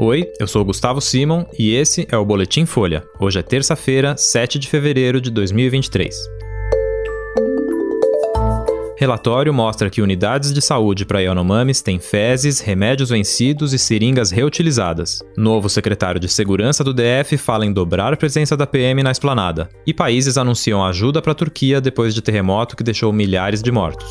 Oi, eu sou Gustavo Simon e esse é o Boletim Folha. Hoje é terça-feira, 7 de fevereiro de 2023. Relatório mostra que unidades de saúde para Yanomamis têm fezes, remédios vencidos e seringas reutilizadas. Novo secretário de Segurança do DF fala em dobrar a presença da PM na esplanada. E países anunciam ajuda para a Turquia depois de terremoto que deixou milhares de mortos.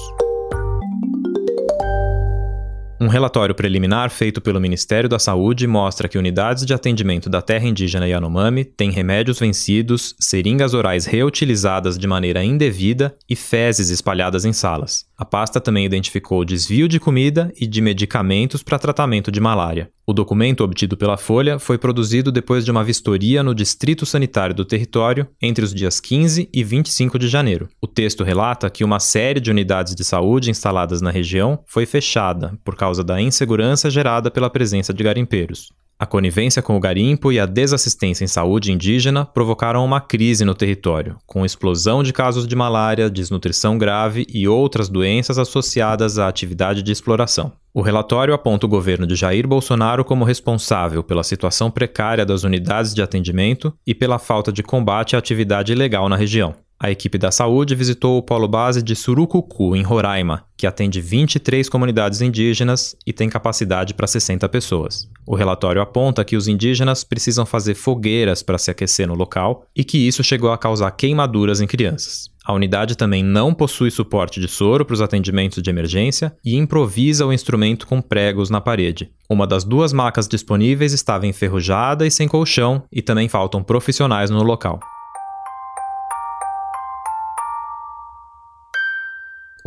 Um relatório preliminar feito pelo Ministério da Saúde mostra que unidades de atendimento da terra indígena Yanomami têm remédios vencidos, seringas orais reutilizadas de maneira indevida e fezes espalhadas em salas. A pasta também identificou desvio de comida e de medicamentos para tratamento de malária. O documento obtido pela Folha foi produzido depois de uma vistoria no Distrito Sanitário do território entre os dias 15 e 25 de janeiro. O texto relata que uma série de unidades de saúde instaladas na região foi fechada por causa da insegurança gerada pela presença de garimpeiros. A conivência com o garimpo e a desassistência em saúde indígena provocaram uma crise no território, com explosão de casos de malária, desnutrição grave e outras doenças associadas à atividade de exploração. O relatório aponta o governo de Jair Bolsonaro como responsável pela situação precária das unidades de atendimento e pela falta de combate à atividade ilegal na região. A equipe da saúde visitou o polo base de Surucucu, em Roraima, que atende 23 comunidades indígenas e tem capacidade para 60 pessoas. O relatório aponta que os indígenas precisam fazer fogueiras para se aquecer no local e que isso chegou a causar queimaduras em crianças. A unidade também não possui suporte de soro para os atendimentos de emergência e improvisa o instrumento com pregos na parede. Uma das duas macas disponíveis estava enferrujada e sem colchão, e também faltam profissionais no local.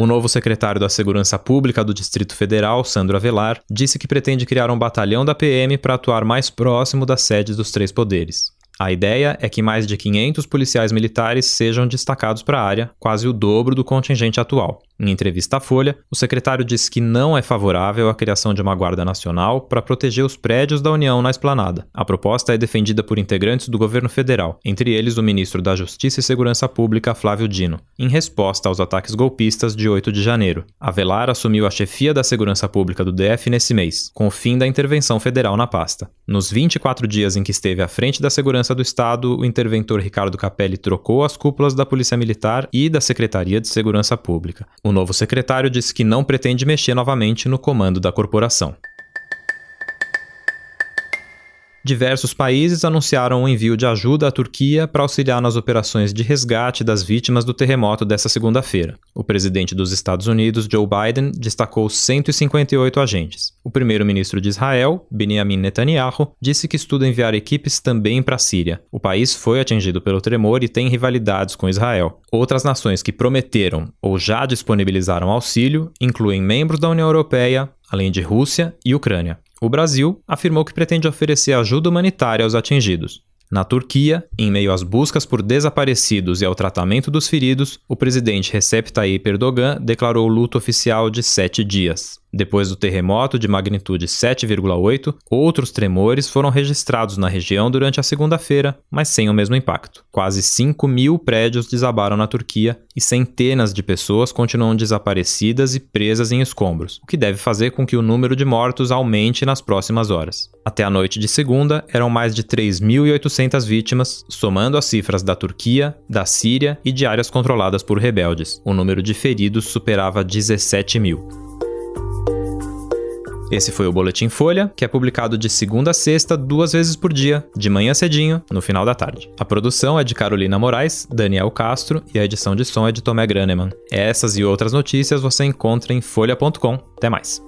O novo secretário da Segurança Pública do Distrito Federal, Sandro Avelar, disse que pretende criar um batalhão da PM para atuar mais próximo das sedes dos três poderes. A ideia é que mais de 500 policiais militares sejam destacados para a área, quase o dobro do contingente atual. Em entrevista à Folha, o secretário disse que não é favorável à criação de uma Guarda Nacional para proteger os prédios da União na esplanada. A proposta é defendida por integrantes do governo federal, entre eles o ministro da Justiça e Segurança Pública, Flávio Dino, em resposta aos ataques golpistas de 8 de janeiro. Avelar assumiu a chefia da Segurança Pública do DF nesse mês, com o fim da intervenção federal na pasta. Nos 24 dias em que esteve à frente da Segurança do Estado, o interventor Ricardo Capelli trocou as cúpulas da Polícia Militar e da Secretaria de Segurança Pública. O novo secretário disse que não pretende mexer novamente no comando da corporação. Diversos países anunciaram o envio de ajuda à Turquia para auxiliar nas operações de resgate das vítimas do terremoto desta segunda-feira. O presidente dos Estados Unidos, Joe Biden, destacou 158 agentes. O primeiro-ministro de Israel, Benjamin Netanyahu, disse que estuda enviar equipes também para a Síria. O país foi atingido pelo tremor e tem rivalidades com Israel. Outras nações que prometeram ou já disponibilizaram auxílio incluem membros da União Europeia, além de Rússia e Ucrânia. O Brasil afirmou que pretende oferecer ajuda humanitária aos atingidos. Na Turquia, em meio às buscas por desaparecidos e ao tratamento dos feridos, o presidente Recep Tayyip Erdogan declarou luto oficial de sete dias. Depois do terremoto de magnitude 7,8, outros tremores foram registrados na região durante a segunda-feira, mas sem o mesmo impacto. Quase 5 mil prédios desabaram na Turquia e centenas de pessoas continuam desaparecidas e presas em escombros, o que deve fazer com que o número de mortos aumente nas próximas horas. Até a noite de segunda, eram mais de 3.800 vítimas, somando as cifras da Turquia, da Síria e de áreas controladas por rebeldes. O número de feridos superava 17 mil. Esse foi o Boletim Folha, que é publicado de segunda a sexta, duas vezes por dia, de manhã cedinho, no final da tarde. A produção é de Carolina Moraes, Daniel Castro e a edição de som é de Tomé Graneman. Essas e outras notícias você encontra em folha.com. Até mais.